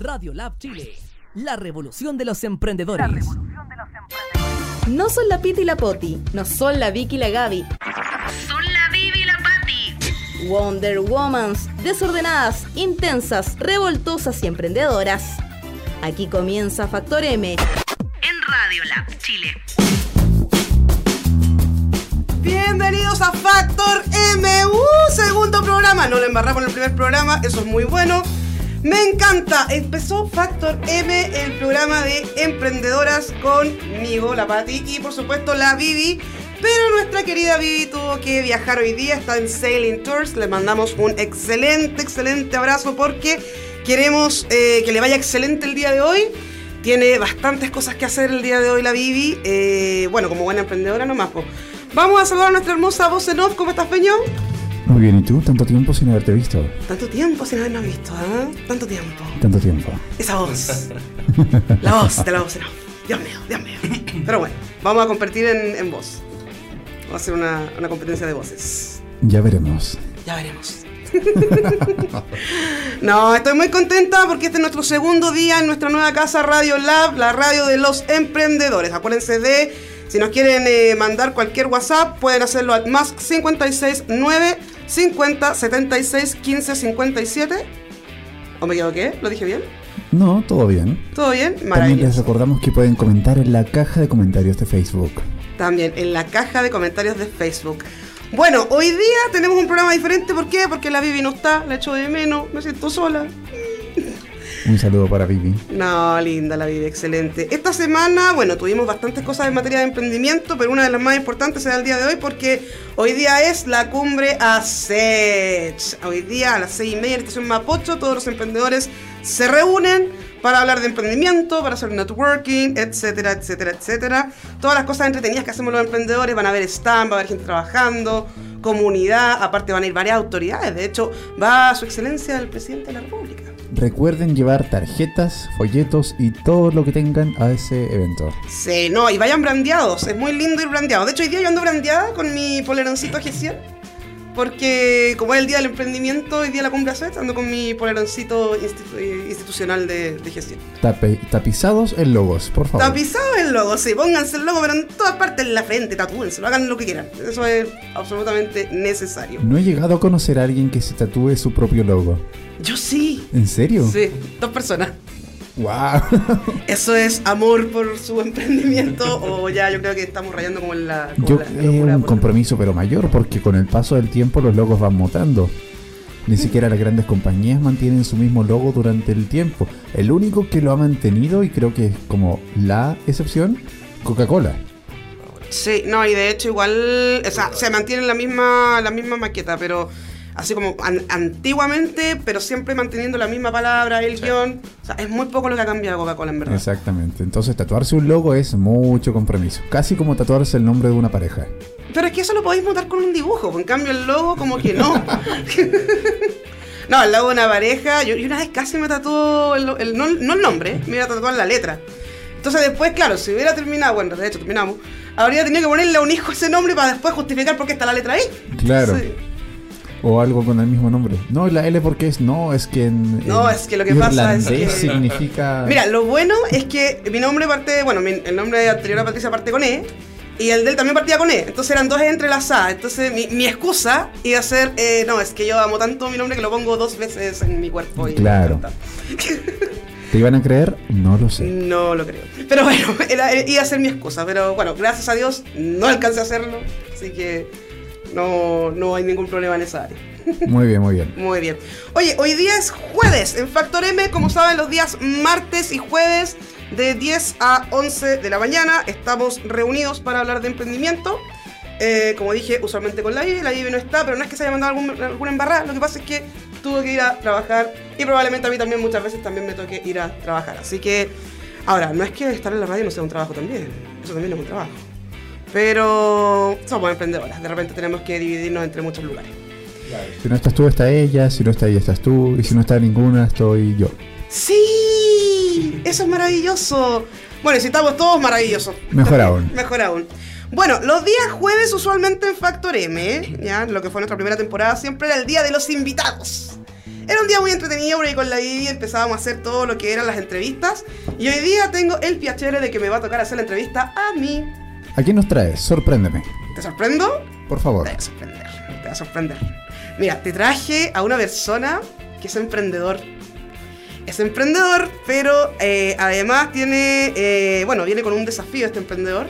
Radio Lab Chile, la revolución de los emprendedores. No son la Piti y la Poti, no son la Vicky y la Gaby. Son la Vivi y la Patti. Wonder Womans, desordenadas, intensas, revoltosas y emprendedoras. Aquí comienza Factor M. En Radio Lab Chile. Bienvenidos a Factor M, uh, segundo programa. No lo embarramos en el primer programa, eso es muy bueno. Me encanta. Empezó Factor M, el programa de emprendedoras conmigo, la Patti y por supuesto la Vivi. Pero nuestra querida Vivi tuvo que viajar hoy día, está en Sailing Tours. Le mandamos un excelente, excelente abrazo porque queremos eh, que le vaya excelente el día de hoy. Tiene bastantes cosas que hacer el día de hoy la Vivi. Eh, bueno, como buena emprendedora nomás. po. Vamos a saludar a nuestra hermosa voz en off. ¿Cómo estás, Peño? Muy bien, ¿y tú? Tanto tiempo sin haberte visto. Tanto tiempo sin habernos visto, ¿eh? Tanto tiempo. Tanto tiempo. Esa voz. La voz de la voz off. Dios mío, Dios mío. Pero bueno, vamos a competir en, en voz. Vamos a hacer una, una competencia de voces. Ya veremos. Ya veremos. no, estoy muy contenta porque este es nuestro segundo día en nuestra nueva casa Radio Lab, la radio de los emprendedores. Acuérdense de, si nos quieren eh, mandar cualquier WhatsApp, pueden hacerlo al más 569 50 76 15 57. ¿O me equivoqué? ¿Lo dije bien? No, todo bien. ¿Todo bien? También les Maravilloso. recordamos que pueden comentar en la caja de comentarios de Facebook. También en la caja de comentarios de Facebook. Bueno, hoy día tenemos un programa diferente. ¿Por qué? Porque la Vivi no está, la echo de menos, me siento sola. Un saludo para Vivi. No, linda la vida, excelente. Esta semana, bueno, tuvimos bastantes cosas en materia de emprendimiento, pero una de las más importantes será el día de hoy porque hoy día es la cumbre ASET. Hoy día a las seis y media en Estación Mapocho, todos los emprendedores se reúnen para hablar de emprendimiento, para hacer networking, etcétera, etcétera, etcétera. Todas las cosas entretenidas que hacemos los emprendedores, van a haber stand, va a haber gente trabajando, comunidad, aparte van a ir varias autoridades. De hecho, va su excelencia el presidente de la República. Recuerden llevar tarjetas, folletos y todo lo que tengan a ese evento. Sí, no, y vayan brandeados. Es muy lindo ir brandeado. De hecho, hoy día yo ando brandeada con mi poleroncito G100. Porque como es el día del emprendimiento, hoy día de la cumbre ACET, ando con mi poleroncito institu- eh, institucional de, de G100. Tape- tapizados en logos, por favor. Tapizado el logo, sí, pónganse el logo, pero en todas partes en la frente, tatúenselo, hagan lo que quieran. Eso es absolutamente necesario. No he llegado a conocer a alguien que se tatúe su propio logo. Yo sí. ¿En serio? Sí, dos personas. ¡Wow! Eso es amor por su emprendimiento o ya yo creo que estamos rayando como en la... como Yo la- es un compromiso pero mayor porque con el paso del tiempo los logos van mutando. Ni siquiera las grandes compañías mantienen su mismo logo durante el tiempo. El único que lo ha mantenido y creo que es como la excepción, Coca-Cola. Sí, no, y de hecho igual, o sea, se mantiene la misma, la misma maqueta, pero así como an- antiguamente, pero siempre manteniendo la misma palabra, el guion. O sea, es muy poco lo que ha cambiado Coca-Cola en verdad. Exactamente. Entonces tatuarse un logo es mucho compromiso. Casi como tatuarse el nombre de una pareja. Pero es que eso lo podéis montar con un dibujo, en cambio el logo como que no. no, el logo de una pareja, yo, yo una vez casi me tatuó, el, el- no, no el nombre, me iba a tatuar la letra. Entonces después, claro, si hubiera terminado, bueno, de hecho terminamos, habría tenido que ponerle a un hijo ese nombre para después justificar por qué está la letra ahí. Claro. Sí. O algo con el mismo nombre. No, la L porque es no, es que en, No, en es que lo que pasa es que- significa Mira, lo bueno es que mi nombre parte, bueno, mi- el nombre anterior a Patricia parte con E. Y el de él también partía con E. Entonces eran dos entrelazadas. Entonces mi, mi excusa iba a ser, eh, no, es que yo amo tanto mi nombre que lo pongo dos veces en mi cuerpo. Y me Claro. ¿Te iban a creer? No lo sé. No lo creo. Pero bueno, era- iba a ser mi excusa. Pero bueno, gracias a Dios no alcancé a hacerlo. Así que no, no hay ningún problema en esa área. Muy bien, muy bien. Muy bien. Oye, hoy día es jueves en Factor M, como saben, los días martes y jueves de 10 a 11 de la mañana estamos reunidos para hablar de emprendimiento. Eh, como dije, usualmente con la Vivi, la Vivi no está, pero no es que se haya mandado algún, alguna embarrada, lo que pasa es que tuvo que ir a trabajar y probablemente a mí también muchas veces también me toque ir a trabajar. Así que, ahora, no es que estar en la radio no sea un trabajo también, eso también es un trabajo. Pero somos emprendedoras, de repente tenemos que dividirnos entre muchos lugares. Si no estás tú, está ella. Si no está ella, estás tú. Y si no está ninguna, estoy yo. ¡Sí! Eso es maravilloso. Bueno, si estamos todos, maravilloso. Mejor aún. Mejor aún. Bueno, los días jueves usualmente en Factor M, ya lo que fue nuestra primera temporada, siempre era el día de los invitados. Era un día muy entretenido porque con la Vivi empezábamos a hacer todo lo que eran las entrevistas. Y hoy día tengo el piacere de que me va a tocar hacer la entrevista a mí. ¿A quién nos traes? Sorpréndeme. ¿Te sorprendo? Por favor. Te va a sorprender, te va a sorprender. Mira, te traje a una persona que es emprendedor. Es emprendedor, pero eh, además tiene, eh, bueno, viene con un desafío este emprendedor,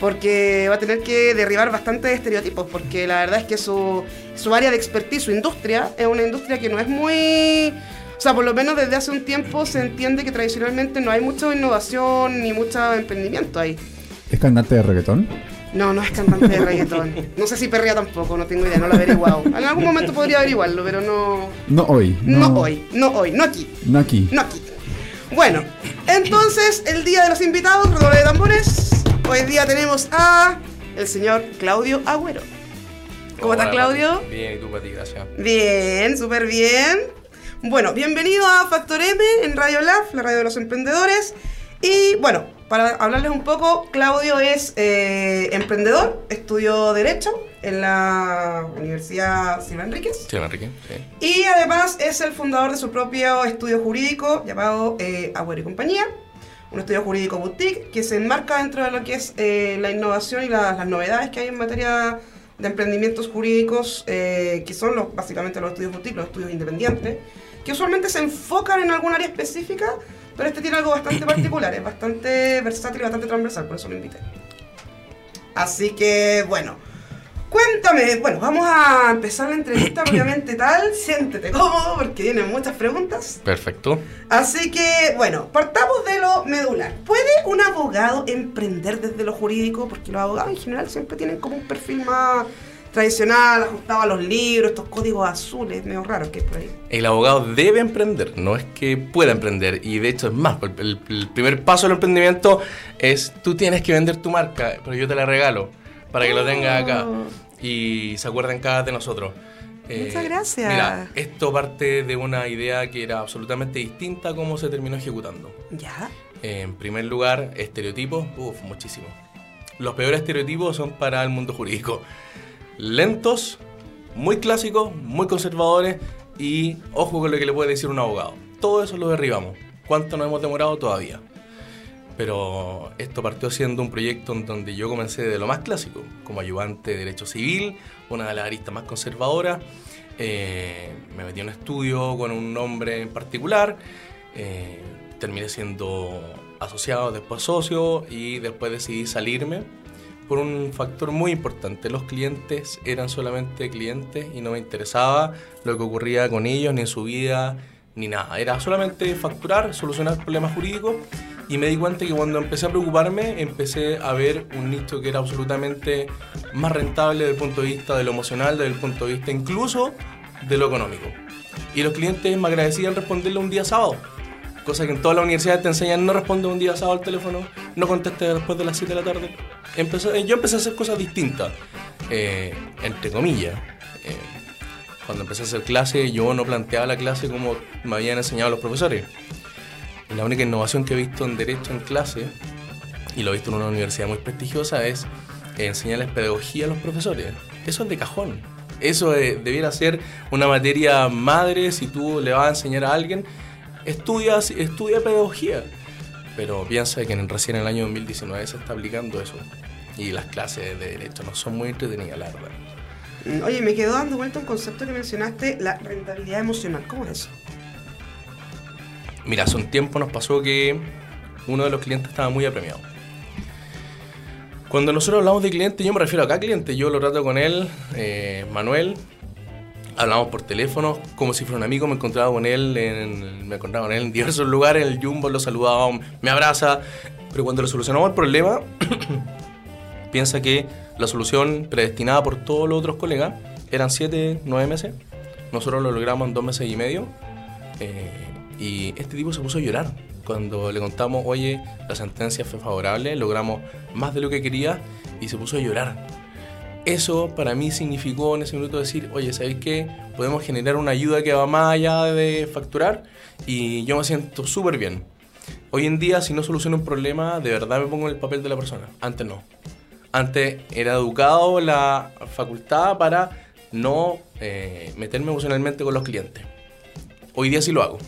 porque va a tener que derribar bastantes estereotipos, porque la verdad es que su, su área de expertise, su industria, es una industria que no es muy... O sea, por lo menos desde hace un tiempo se entiende que tradicionalmente no hay mucha innovación ni mucho emprendimiento ahí. ¿Es cantante de reggaetón? No, no es cantante de reggaetón. No sé si perrea tampoco, no tengo idea, no lo he averiguado. En algún momento podría averiguarlo, pero no. No hoy. No, hoy, no hoy, no aquí, No aquí. no aquí. Bueno, entonces, el día de los invitados, redoble de tambores. Hoy día tenemos a el señor Claudio Agüero. ¿Cómo estás, Hola, Claudio? Bien, y tú, Pati, gracias. Bien, súper bien. Bueno, bienvenido a Factor M en Radio Lab, la radio de los emprendedores. Y bueno, para hablarles un poco, Claudio es eh, emprendedor, estudió Derecho en la Universidad Silva Enríquez. Sí, Enrique, sí. Y además es el fundador de su propio estudio jurídico llamado eh, Agüero y Compañía, un estudio jurídico boutique que se enmarca dentro de lo que es eh, la innovación y la- las novedades que hay en materia de emprendimientos jurídicos, eh, que son los, básicamente los estudios boutique, los estudios independientes, que usualmente se enfocan en algún área específica, pero este tiene algo bastante particular, es bastante versátil y bastante transversal, por eso lo invité. Así que, bueno, Cuéntame, bueno, vamos a empezar la entrevista obviamente tal, siéntete cómodo porque vienen muchas preguntas. Perfecto. Así que, bueno, partamos de lo medular. ¿Puede un abogado emprender desde lo jurídico? Porque los abogados en general siempre tienen como un perfil más tradicional, ajustado a los libros, estos códigos azules, medio raros que hay por ahí. El abogado debe emprender, no es que pueda emprender. Y de hecho es más, el, el- primer paso del emprendimiento es tú tienes que vender tu marca, pero yo te la regalo para que lo tengas acá. Y se acuerden cada de nosotros. Eh, Muchas gracias. Mira, esto parte de una idea que era absolutamente distinta a cómo se terminó ejecutando. ¿Ya? En primer lugar, estereotipos, uff, muchísimo. Los peores estereotipos son para el mundo jurídico. Lentos, muy clásicos, muy conservadores y ojo con lo que le puede decir un abogado. Todo eso lo derribamos. ¿Cuánto nos hemos demorado todavía? Pero esto partió siendo un proyecto en donde yo comencé de lo más clásico, como ayudante de Derecho Civil, una de las aristas más conservadoras. Eh, me metí en un estudio con un nombre en particular. eh, terminé siendo asociado, después socio y después decidí salirme por un factor muy importante. Los clientes eran solamente clientes y no me interesaba lo que ocurría con ellos, ni en su vida, ni nada. Era solamente facturar, solucionar problemas jurídicos y me di cuenta que cuando empecé a preocuparme, empecé a ver un nicho que era absolutamente más rentable desde el punto de vista de lo emocional, desde el punto de vista incluso de lo económico. Y los clientes me agradecían responderle un día sábado. Cosa que en todas las universidades te enseñan no responde un día sábado al teléfono, no conteste después de las 7 de la tarde. Empecé- yo empecé a hacer cosas distintas, eh, entre comillas. Eh, cuando empecé a hacer clase, yo no planteaba la clase como me habían enseñado los profesores. La única innovación que he visto en Derecho en clase, y lo he visto en una universidad muy prestigiosa, es eh, enseñarles pedagogía a los profesores. Eso es de cajón. Eso eh, debiera ser una materia madre si tú le vas a enseñar a alguien. Estudia, estudia pedagogía. Pero piensa que en, recién en el año 2019 se está aplicando eso. Y las clases de Derecho no son muy entretenidas, la verdad. Mm, Oye, me quedó dando vuelta un concepto que mencionaste, la rentabilidad emocional. ¿Cómo es eso? Mira, hace un tiempo nos pasó que uno de los clientes estaba muy apremiado. Cuando nosotros hablamos de cliente, yo me refiero a acá cliente, yo lo trato con él, eh, Manuel, hablamos por teléfono, como si fuera un amigo, me encontraba con él en, me encontraba con él en diversos lugares, en el Jumbo, lo saludaba, me abraza, pero cuando le solucionamos el problema, piensa que la solución predestinada por todos los otros colegas eran 7, 9 meses, nosotros lo logramos en 2 meses y medio, eh, y este tipo se puso a llorar cuando le contamos, oye, la sentencia fue favorable, logramos más de lo que quería y se puso a llorar. Eso para mí significó en ese minuto decir, oye, ¿sabéis qué? Podemos generar una ayuda que va más allá de facturar y yo me siento súper bien. Hoy en día, si no soluciono un problema, de verdad me pongo en el papel de la persona. Antes no. Antes era educado la facultad para no eh, meterme emocionalmente con los clientes. hoy día sí lo hago.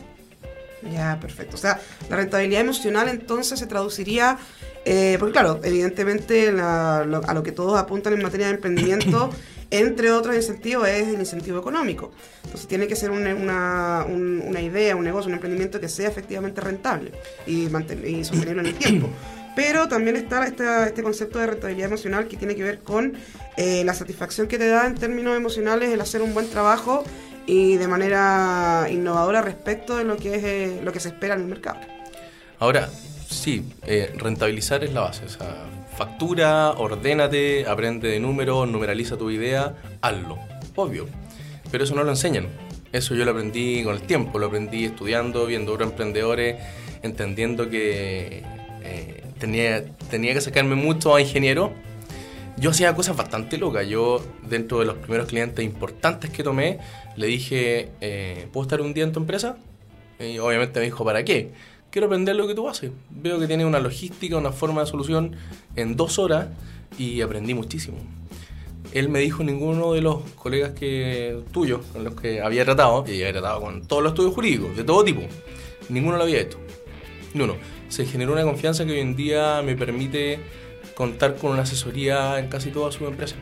Ya, perfecto. O sea, la rentabilidad emocional entonces se traduciría, eh, porque claro, evidentemente la- lo- a lo que todos apuntan en materia de emprendimiento, entre otros incentivos, es el incentivo económico. Entonces tiene que ser un- una, un- una idea, un negocio, un emprendimiento que sea efectivamente rentable y, y sostenible en el tiempo. Pero también está esta- este concepto de rentabilidad emocional que tiene que ver con eh, la satisfacción que te da en términos emocionales el hacer un buen trabajo y de manera innovadora respecto de lo que es eh, lo que se espera en el mercado. Ahora, sí, eh, rentabilizar es la base. O sea, factura, ordénate, aprende de números, numeraliza tu idea, hazlo. Obvio. Pero eso no lo enseñan. Eso yo lo aprendí con el tiempo, lo aprendí estudiando, viendo otros emprendedores, entendiendo que eh, tenía, tenía que sacarme mucho a ingeniero. Yo hacía cosas bastante locas. Yo, dentro de los primeros clientes importantes que tomé, le dije, eh, ¿puedo estar un día en tu empresa? Y obviamente me dijo, ¿para qué? Quiero aprender lo que tú haces. Veo que tienes una logística, una forma de solución en dos horas y aprendí muchísimo. Él me dijo, ninguno de los colegas que tuyos, con los que había tratado, y había tratado con todos los estudios jurídicos, de todo tipo, ninguno lo había hecho. Ni uno. Se generó una confianza que hoy en día me permite contar con una asesoría en casi toda su empresa.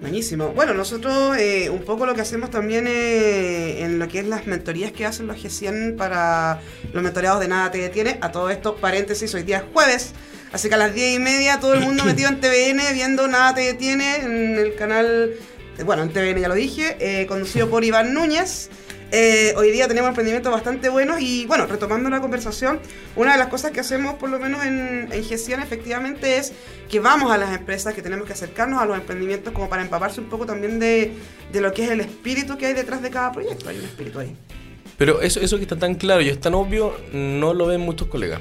Buenísimo. Bueno, nosotros eh, un poco lo que hacemos también eh, en lo que es las mentorías que hacen los G100 para los mentoreados de Nada Te Detiene. A todo esto, paréntesis, hoy día es jueves. Así que a las 10 y media todo el mundo metido en TVN viendo Nada Te Detiene en el canal, eh, bueno, en TVN ya lo dije, eh, conducido por Iván Núñez. Eh, hoy día tenemos emprendimientos bastante buenos y bueno, retomando la conversación, una de las cosas que hacemos por lo menos en, en Gestión efectivamente es que vamos a las empresas, que tenemos que acercarnos a los emprendimientos como para empaparse un poco también de, de lo que es el espíritu que hay detrás de cada proyecto. Hay un espíritu ahí. Pero eso, eso que está tan claro y es tan obvio, no lo ven muchos colegas.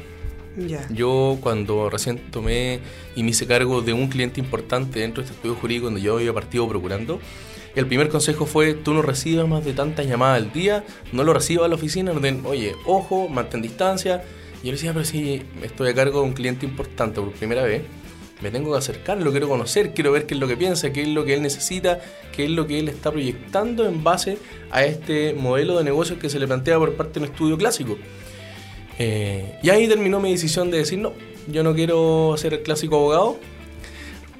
Ya. Yo cuando recién tomé y me hice cargo de un cliente importante dentro de este estudio jurídico donde yo había partido procurando, el primer consejo fue, tú no recibas más de tantas llamadas al día, no lo recibas a la oficina, no oye, ojo, mantén distancia. Y yo le decía, pero si estoy a cargo de un cliente importante por primera vez, me tengo que acercar, lo quiero conocer, quiero ver qué es lo que piensa, qué es lo que él necesita, qué es lo que él está proyectando en base a este modelo de negocio que se le plantea por parte de un estudio clásico. Eh, y ahí terminó mi decisión de decir, no, yo no quiero ser el clásico abogado.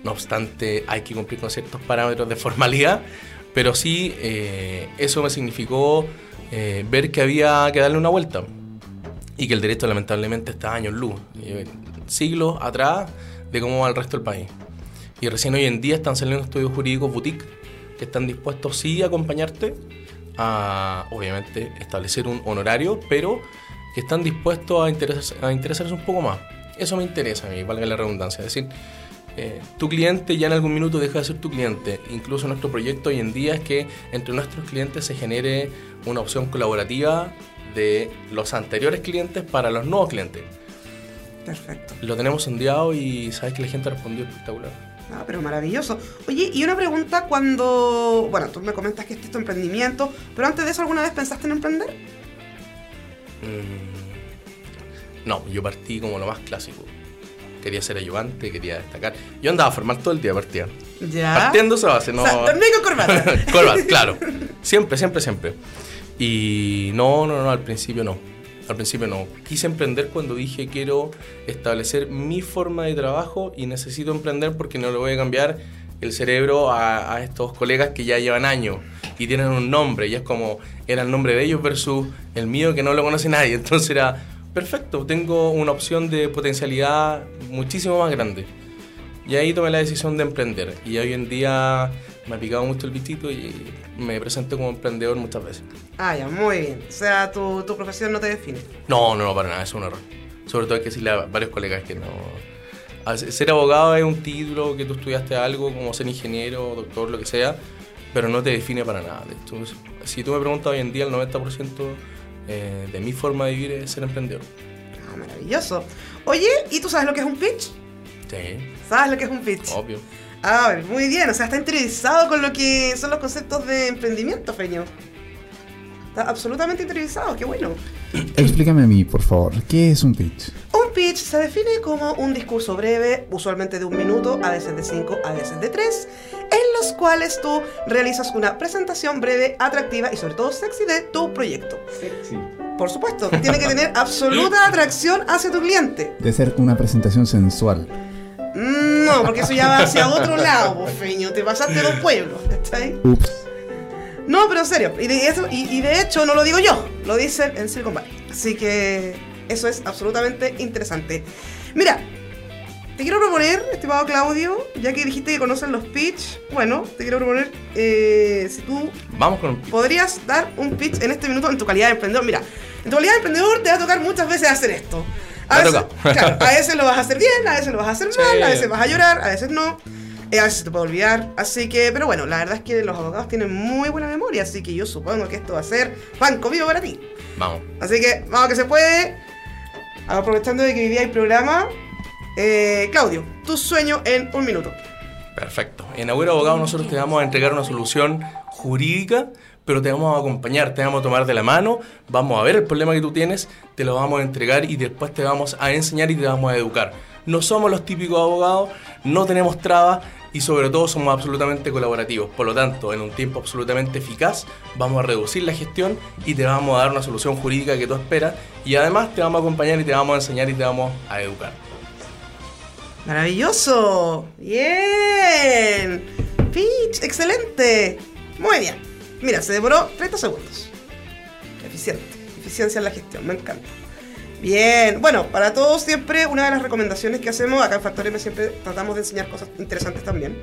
No obstante, hay que cumplir con ciertos parámetros de formalidad, pero sí eh, eso me significó eh, ver que había que darle una vuelta y que el derecho lamentablemente está años luz, eh, siglos atrás de cómo va el resto del país. Y recién hoy en día están saliendo estudios jurídicos boutique que están dispuestos sí a acompañarte a, obviamente, establecer un honorario, pero que están dispuestos a, interesarse, a interesarse un poco más. Eso me interesa a mí, valga la redundancia. Es decir, eh, tu cliente ya en algún minuto deja de ser tu cliente. Incluso nuestro proyecto hoy en día es que entre nuestros clientes se genere una opción colaborativa de los anteriores clientes para los nuevos clientes. Perfecto. Lo tenemos sondeado y sabes que la gente respondió espectacular. Ah, pero maravilloso. Oye, y una pregunta cuando... Bueno, tú me comentas que este es tu emprendimiento, pero antes de eso, ¿alguna vez pensaste en emprender? Mm, No, yo partí como lo más clásico. Quería ser ayudante, quería destacar. Yo andaba a formar todo el día partida. Ya. Partiendo esa base, no. O sea, también con corbata. Corbata, claro. Siempre, siempre, siempre. Y no, no, no, al principio no. Al principio no. Quise emprender cuando dije quiero establecer mi forma de trabajo y necesito emprender porque no le voy a cambiar el cerebro a, a estos colegas que ya llevan años y tienen un nombre y es como era el nombre de ellos versus el mío que no lo conoce nadie. Entonces era perfecto, tengo una opción de potencialidad muchísimo más grande. Y ahí tomé la decisión de emprender. Y hoy en día me ha picado mucho el bichito y me presento como emprendedor muchas veces. Ah, ya, muy bien. O sea, tu, tu profesión no te define. No, no, no, para nada, es un error. Sobre todo hay que decirle a varios colegas que no... a veces Ser abogado es un título que tú estudiaste algo, como ser ingeniero, doctor, lo que sea, pero no te define para nada. Hecho, si tú me preguntas hoy en día, el 90% eh, de mi forma de vivir es ser emprendedor. Ah, maravilloso. Oye, ¿y tú sabes lo que es un pitch? Sí, ¿Sabes lo que es un pitch? obvio. A ver, muy bien. O sea, está interesado con lo que son los conceptos de emprendimiento, Feño. Está absolutamente interesado, qué bueno. Explícame a mí, por favor, ¿qué es un pitch? Un pitch se define como un discurso breve, usualmente de un minuto, a veces de cinco, a veces de tres, en los cuales tú realizas una presentación breve, atractiva y sobre todo sexy de tu proyecto. Sexy. Por supuesto, tiene que tener absoluta atracción hacia tu cliente. De ser una presentación sensual. Mm, No, porque eso ya va hacia otro lado, po, feño. Te pasaste dos pueblos, ¿cachai? Ups. No, pero en serio. Y de, eso, y, y de hecho no lo digo yo, lo dicen en Silicon Valley. Así que eso es absolutamente interesante. Mira, te quiero proponer, estimado Claudio, ya que dijiste que conocen los pitch, bueno, te quiero proponer eh, si tú Vamos con un pitch. podrías dar un pitch en este minuto en tu calidad de emprendedor. Mira, en tu calidad de emprendedor te va a tocar muchas veces hacer esto. A veces, claro, a veces lo vas a hacer bien, a veces lo vas a hacer Sí. mal, a veces vas a llorar, a veces no. Eh, a veces te puede olvidar. Así que, pero bueno, la verdad es que los abogados tienen muy buena memoria, así que yo supongo que esto va a ser pan comido para ti. Vamos. Así que, vamos que se puede. Aprovechando de que día hay programa. eh, Claudio, tu sueño en un minuto. Perfecto. En Agüero Abogado nosotros te vamos a entregar una solución jurídica, pero te vamos a acompañar, te vamos a tomar de la mano, vamos a ver el problema que tú tienes, te lo vamos a entregar y después te vamos a enseñar y te vamos a educar. No somos los típicos abogados, no tenemos trabas y sobre todo somos absolutamente colaborativos. Por lo tanto, en un tiempo absolutamente eficaz, vamos a reducir la gestión y te vamos a dar una solución jurídica que tú esperas y además te vamos a acompañar y te vamos a enseñar y te vamos a educar. Maravilloso. Bien. Pitch, excelente. Muy bien. Mira, se demoró 30 segundos. Eficiente. Eficiencia en la gestión, me encanta. Bien, bueno, para todos siempre una de las recomendaciones que hacemos, acá en Factor M siempre tratamos de enseñar cosas interesantes también,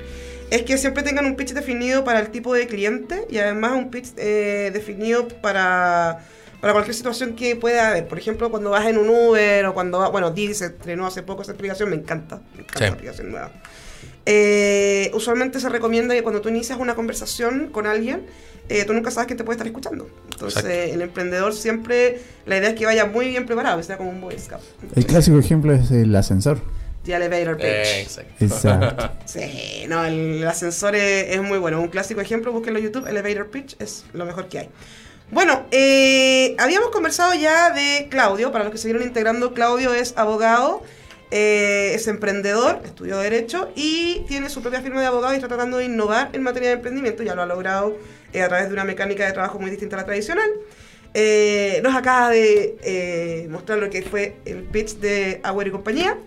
es que siempre tengan un pitch definido para el tipo de cliente y además un pitch eh, definido para, para cualquier situación que pueda haber. Por ejemplo, cuando vas en un Uber o cuando vas, bueno, Didi se estrenó hace poco esa aplicación, me encanta, me encanta Sí. la aplicación nueva. Eh, usualmente se recomienda que cuando tú inicias una conversación con alguien, eh, tú nunca sabes quién te puede estar escuchando. Entonces, Exacto. el emprendedor siempre, la idea es que vaya muy bien preparado, que sea como un Boy Scout. El clásico ejemplo es el ascensor. The elevator pitch. Eh, exacto. Exacto. Sí, no, el ascensor es, es muy bueno. Un clásico ejemplo, búsquenlo en YouTube, Elevator Pitch es lo mejor que hay. Bueno, eh, habíamos conversado ya de Claudio, para los que se vieron integrando, Claudio es abogado, eh, es emprendedor, estudió Derecho y tiene su propia firma de abogado y está tratando de innovar en materia de emprendimiento, ya lo ha logrado eh, a través de una mecánica de trabajo muy distinta a la tradicional. Nos acaba de mostrar lo que fue el pitch de Agüero y compañía.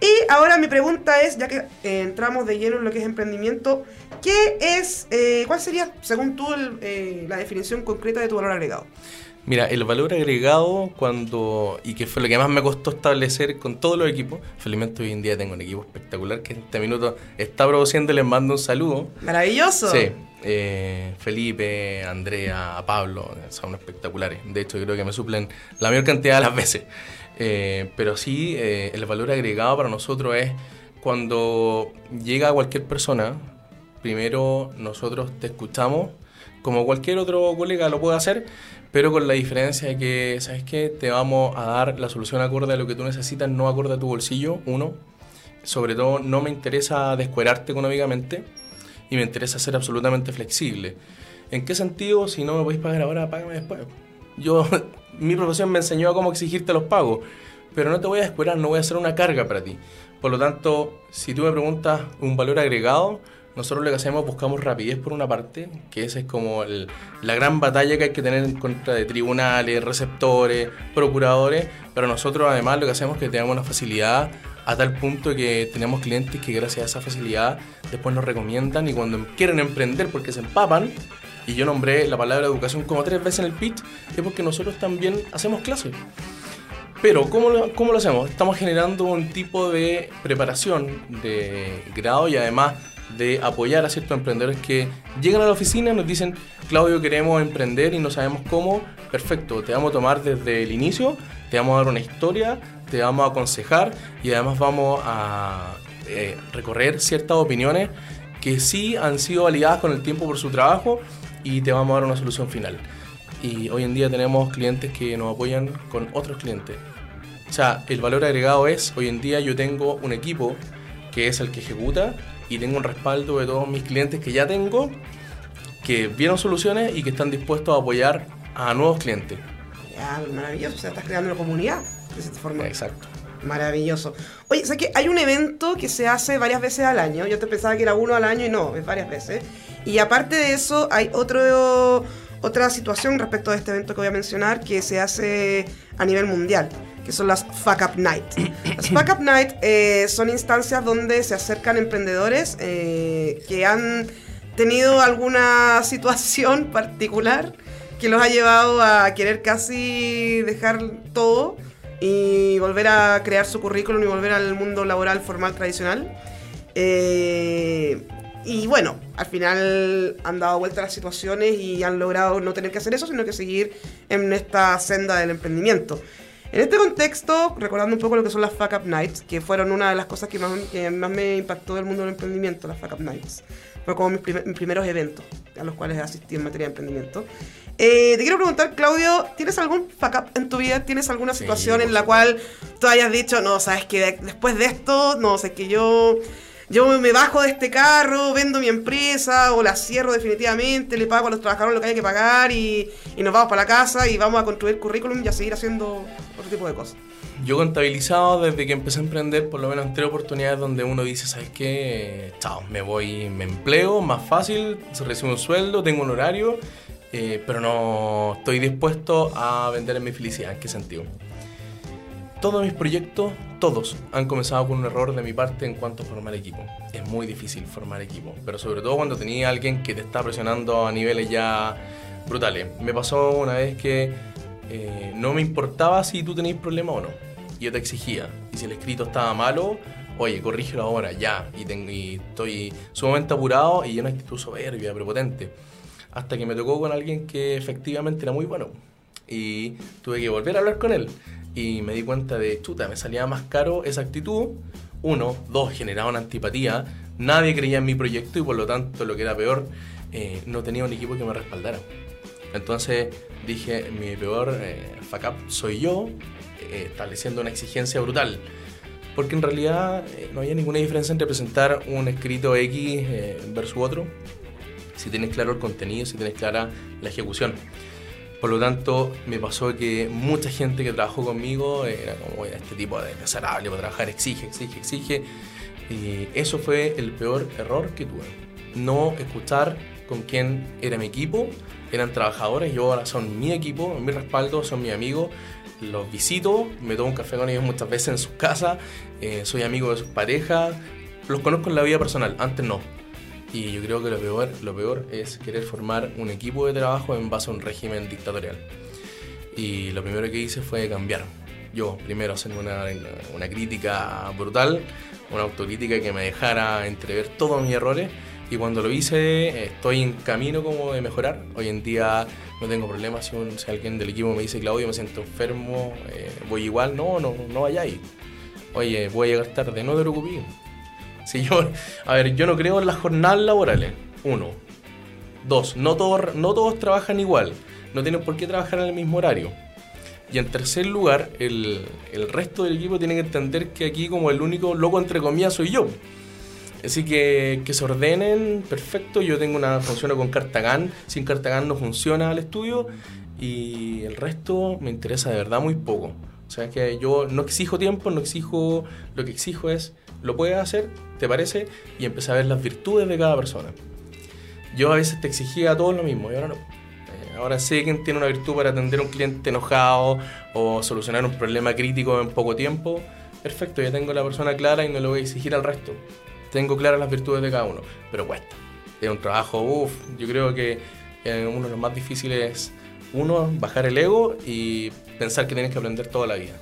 Y ahora mi pregunta es, ya que eh, entramos de lleno en lo que es emprendimiento, ¿qué es, eh, cuál sería, según tú, el, eh, la definición concreta de tu valor agregado? Mira, el valor agregado cuando, y que fue lo que más me costó establecer con todos los equipos, felizmente hoy en día tengo un equipo espectacular que en este minuto está produciendo, les mando un saludo. Maravilloso. Sí, eh, Felipe, Andrea, Pablo, son espectaculares. De hecho, creo que me suplen la mayor cantidad de las veces. Eh, pero sí, eh, el valor agregado para nosotros es cuando llega cualquier persona, primero nosotros te escuchamos, como cualquier otro colega lo puede hacer, pero con la diferencia de que, ¿sabes qué? Te vamos a dar la solución acorde a lo que tú necesitas, no acorde a tu bolsillo, uno. Sobre todo, no me interesa descuerarte económicamente y me interesa ser absolutamente flexible. ¿En qué sentido? Si no me podéis pagar ahora, págame después. Yo, mi profesión me enseñó a cómo exigirte los pagos, pero no te voy a descuerar, no voy a hacer una carga para ti. Por lo tanto, si tú me preguntas un valor agregado, nosotros lo que hacemos buscamos rapidez por una parte, que esa es como la gran batalla que hay que tener en contra de tribunales, receptores, procuradores, pero nosotros además lo que hacemos es que tenemos una facilidad a tal punto que tenemos clientes que gracias a esa facilidad después nos recomiendan y cuando quieren emprender porque se empapan, y yo nombré la palabra educación como tres veces en el pitch, es porque nosotros también hacemos clases. Pero, ¿cómo lo, ¿cómo lo hacemos? Estamos generando un tipo de preparación de grado y además de apoyar a ciertos emprendedores que llegan a la oficina y nos dicen, Claudio, queremos emprender y no sabemos cómo. Perfecto, te vamos a tomar desde el inicio, te vamos a dar una historia, te vamos a aconsejar y además vamos a eh, recorrer ciertas opiniones que sí han sido validadas con el tiempo por su trabajo y te vamos a dar una solución final. Y hoy en día tenemos clientes que nos apoyan con otros clientes. O sea, el valor agregado es, hoy en día yo tengo un equipo que es el que ejecuta y tengo un respaldo de todos mis clientes que ya tengo, que vieron soluciones y que están dispuestos a apoyar a nuevos clientes. Ya, maravilloso. O sea, estás creando una comunidad de esta forma. Exacto. Maravilloso. Oye, ¿sabes que hay un evento que se hace varias veces al año? Yo te pensaba que era uno al año y no, es varias veces. Y aparte de eso, hay otro, otra situación respecto a este evento que voy a mencionar que se hace a nivel mundial, que son las Fuck Up Night. Las Fuck Up Night eh, son instancias donde se acercan emprendedores eh, que han tenido alguna situación particular que los ha llevado a querer casi dejar todo y volver a crear su currículum y volver al mundo laboral formal tradicional. Eh, y bueno, al final han dado vuelta las situaciones y han logrado no tener que hacer eso, sino que seguir en esta senda del emprendimiento. En este contexto, recordando un poco lo que son las Fuck Up Nights, que fueron una de las cosas que más, que más me impactó del mundo del emprendimiento, las Fuck Up Nights. Fue como mis, primer- mis primeros eventos a los cuales asistí en materia de emprendimiento. Eh, te quiero preguntar, Claudio, ¿tienes algún fuck up en tu vida? ¿Tienes alguna Sí, situación en por la cual tú hayas dicho, no, sabes que de- después de esto, no, sé que yo, yo me bajo de este carro, vendo mi empresa o la cierro definitivamente, le pago a los trabajadores lo que hay que pagar y, y nos vamos para la casa y vamos a construir currículum y a seguir haciendo otro tipo de cosas? Yo he contabilizado desde que empecé a emprender por lo menos tres oportunidades donde uno dice, ¿sabes qué? Chao, me voy, me empleo, más fácil, se recibe un sueldo, tengo un horario, eh, pero no estoy dispuesto a vender en mi felicidad. ¿En qué sentido? Todos mis proyectos, todos, han comenzado con un error de mi parte en cuanto a formar equipo. Es muy difícil formar equipo, pero sobre todo cuando tenía alguien que te está presionando a niveles ya brutales. Me pasó una vez que eh, no me importaba si tú tenías problema o no. Yo te exigía. Y si el escrito estaba malo, oye, corrígelo ahora, ya. Y, tengo, y estoy sumamente apurado y lleno de actitud soberbia, prepotente. Hasta que me tocó con alguien que efectivamente era muy bueno. Y tuve que volver a hablar con él. Y me di cuenta de, chuta, me salía más caro esa actitud. Uno, dos, generaba una antipatía. Nadie creía en mi proyecto y por lo tanto, lo que era peor, eh, no tenía un equipo que me respaldara. Entonces dije, mi peor eh, fuck up soy yo, eh, estableciendo una exigencia brutal. Porque en realidad eh, no había ninguna diferencia entre presentar un escrito X eh, versus otro, si tienes claro el contenido, si tienes clara la ejecución. Por lo tanto, me pasó que mucha gente que trabajó conmigo era como "Oye, este tipo de miserable para trabajar, exige, exige, exige. Y eso fue el peor error que tuve. No escuchar con quién era mi equipo, eran trabajadores, yo ahora son mi equipo, mi respaldo, son mis amigos. Los visito, me tomo un café con ellos muchas veces en sus casas, eh, soy amigo de sus parejas, los conozco en la vida personal, antes no. Y yo creo que lo peor, lo peor es querer formar un equipo de trabajo en base a un régimen dictatorial. Y lo primero que hice fue cambiar. Yo primero hacer una, una crítica brutal, una autocrítica que me dejara entrever todos mis errores. Y cuando lo hice, estoy en camino como de mejorar. Hoy en día no tengo problemas si, un- si alguien del equipo me dice, Claudio, me siento enfermo, eh, voy igual. No, no, no vayáis. Oye, voy a llegar tarde, no te preocupes. Si yo, a ver, yo no creo en las jornadas laborales. Uno. Dos, no todos, no todos trabajan igual. No tienen por qué trabajar en el mismo horario. Y en tercer lugar, el, el resto del equipo tiene que entender que aquí como el único loco entre comillas soy yo. Así que que se ordenen, perfecto. Yo tengo una funciona con Cartagán. Sin Cartagán no funciona el estudio. Y el resto me interesa de verdad muy poco. O sea que yo no exijo tiempo, no exijo. Lo que exijo es, lo puedes hacer, ¿te parece? Y empecé a ver las virtudes de cada persona. Yo a veces te exigía a todos lo mismo y ahora no. Eh, Ahora sé quién tiene una virtud para atender a un cliente enojado o solucionar un problema crítico en poco tiempo. Perfecto, ya tengo la persona clara y no le voy a exigir al resto. Tengo claras las virtudes de cada uno, pero cuesta. Es un trabajo, uff, yo creo que eh, uno de los más difíciles es, uno, bajar el ego y pensar que tienes que aprender toda la vida.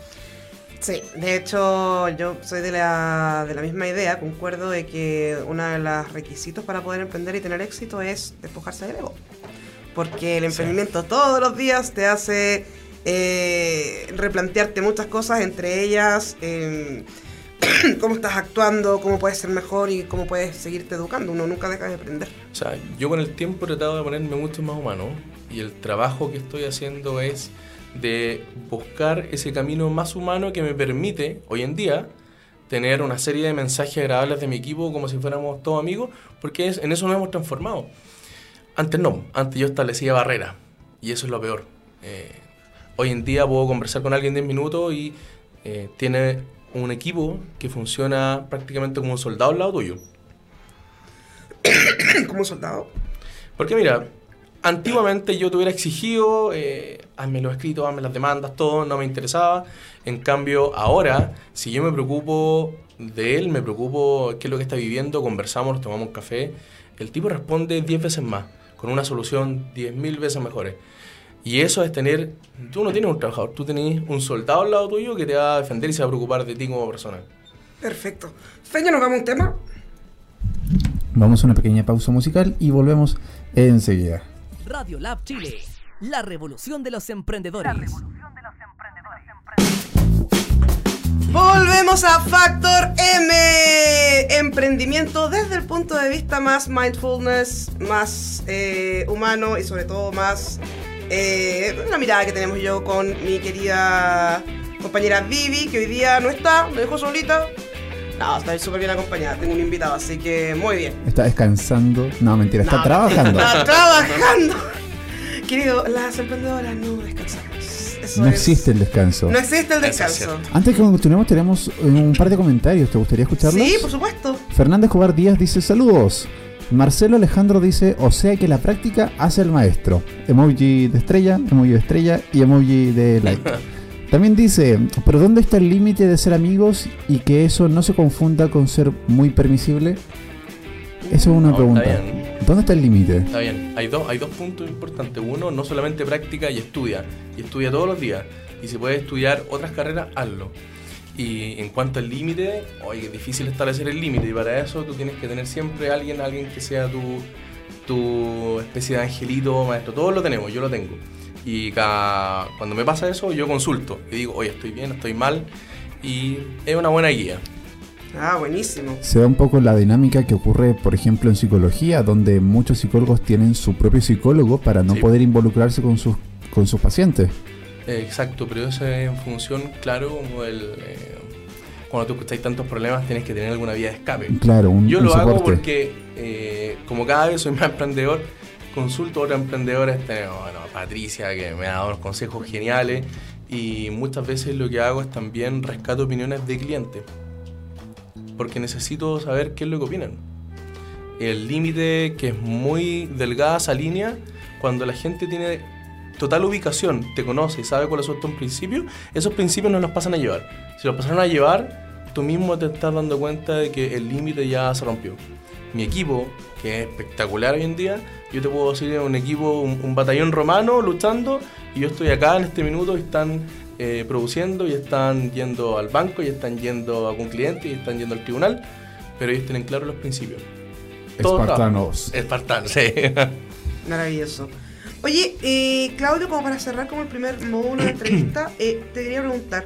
Sí, de hecho yo soy de la, de la misma idea, concuerdo de que uno de los requisitos para poder emprender y tener éxito es despojarse del ego. Porque el Sí. emprendimiento todos los días te hace eh, replantearte muchas cosas, entre ellas eh, cómo estás actuando, cómo puedes ser mejor y cómo puedes seguirte educando. Uno nunca deja de aprender. O sea, yo con el tiempo he tratado de ponerme mucho más humano y el trabajo que estoy haciendo es de buscar ese camino más humano que me permite hoy en día tener una serie de mensajes agradables de mi equipo como si fuéramos todos amigos, porque es- en eso nos hemos transformado. Antes no, antes yo establecía barreras y eso es lo peor. Eh, hoy en día puedo conversar con alguien 10 minutos y eh, tiene un equipo que funciona prácticamente como un soldado al lado tuyo. Como soldado. Porque mira, antiguamente yo te hubiera exigido, eh, hazme los escritos, hazme las demandas, todo, no me interesaba. En cambio, ahora, si yo me preocupo de él, me preocupo qué es lo que está viviendo, conversamos, tomamos un café, el tipo responde 10 veces más, con una solución 10.000 veces mejores. Y eso es tener, tú no tienes un trabajador, tú tenés un soldado al lado tuyo que te va a defender y se va a preocupar de ti como persona. Perfecto. Feña, nos vamos a un tema. Vamos a una pequeña pausa musical y volvemos enseguida. Radio Lab Chile, la revolución de los emprendedores. Volvemos a Factor M. Emprendimiento desde el punto de vista más mindfulness, más eh, humano y sobre todo más eh, una mirada que tenemos yo con mi querida compañera Vivi, que hoy día no está, me dejó solita. No, está súper bien acompañada, tengo un invitado, así que muy bien. Está descansando. No, mentira, está No, trabajando. Está trabajando. Querido, las emprendedoras no descansamos. Eso No es- existe el descanso. No existe el descanso. Antes que continuemos, tenemos un par de comentarios. ¿Te gustaría escucharlos? Sí, por supuesto. Fernando Escobar Díaz dice saludos. Marcelo Alejandro dice, o sea que la práctica hace el maestro. Emoji de estrella, emoji de estrella y emoji de like. También dice, pero ¿dónde está el límite de ser amigos y que eso no se confunda con ser muy permisible? Eso es una No, pregunta. está bien. ¿Dónde está el límite? Está bien, hay, dos hay dos puntos importantes. Uno, no solamente practica y estudia, y estudia todos los días. Y si puedes estudiar otras carreras, hazlo. Y en cuanto al límite, oye, es difícil establecer el límite, y para eso tú tienes que tener siempre alguien, alguien que sea tu, tu especie de angelito, maestro. Todos lo tenemos, yo lo tengo. Y cada, cuando me pasa eso, yo consulto y digo, oye, estoy bien, estoy mal, y es una buena guía. Ah, buenísimo. Se da un poco la dinámica que ocurre, por ejemplo, en psicología, donde muchos psicólogos tienen su propio psicólogo para no Sí. poder involucrarse con sus, con sus pacientes. Eh, Exacto, pero eso es en función, claro, como el... eh, cuando tú escucháis tantos problemas tienes que tener alguna vía de escape. Claro, un, Yo un lo hago porque eh, como cada vez soy más emprendedor, consulto a otros emprendedores, tenemos bueno, a Patricia que me ha dado unos consejos geniales y muchas veces lo que hago es también rescato opiniones de clientes, porque necesito saber qué es lo que opinan. El límite que es muy delgada esa línea, cuando la gente tiene total ubicación, te conoce y sabe cuáles son tus principios, esos principios no los pasan a llevar. Si los pasaron a llevar, tú mismo te estás dando cuenta de que el límite ya se rompió. Mi equipo, que es espectacular hoy en día, yo te puedo decir un equipo, un, un batallón romano luchando, y yo estoy acá en este minuto y están eh, produciendo, y están yendo al banco, y están yendo a algún cliente, y están yendo al tribunal, pero ellos tienen claros los principios. Espartanos. Espartanos, sí. Maravilloso. Oye, eh, Claudio, como para cerrar como el primer módulo de entrevista, eh, te quería preguntar,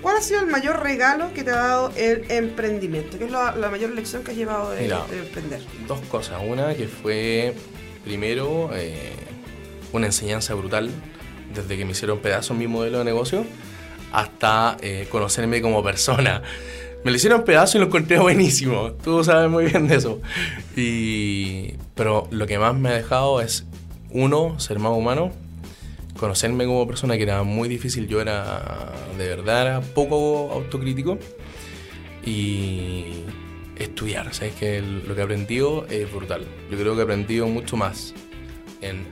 ¿cuál ha sido el mayor regalo que te ha dado el emprendimiento? ¿Qué es la, la mayor lección que has llevado de, Mira. de emprender? dos cosas. Una que fue, primero, eh, una enseñanza brutal, desde que me hicieron pedazos mi modelo de negocio, hasta conocerme como persona. Me lo hicieron pedazos y lo encontré buenísimo. Tú sabes muy bien de eso. Y, pero lo que más me ha dejado es, uno, ser más humano, conocerme como persona, que era muy difícil. Yo era, de verdad, era poco autocrítico. Y estudiar, ¿sabes? Que lo que he aprendido es brutal. Yo creo que he aprendido mucho más en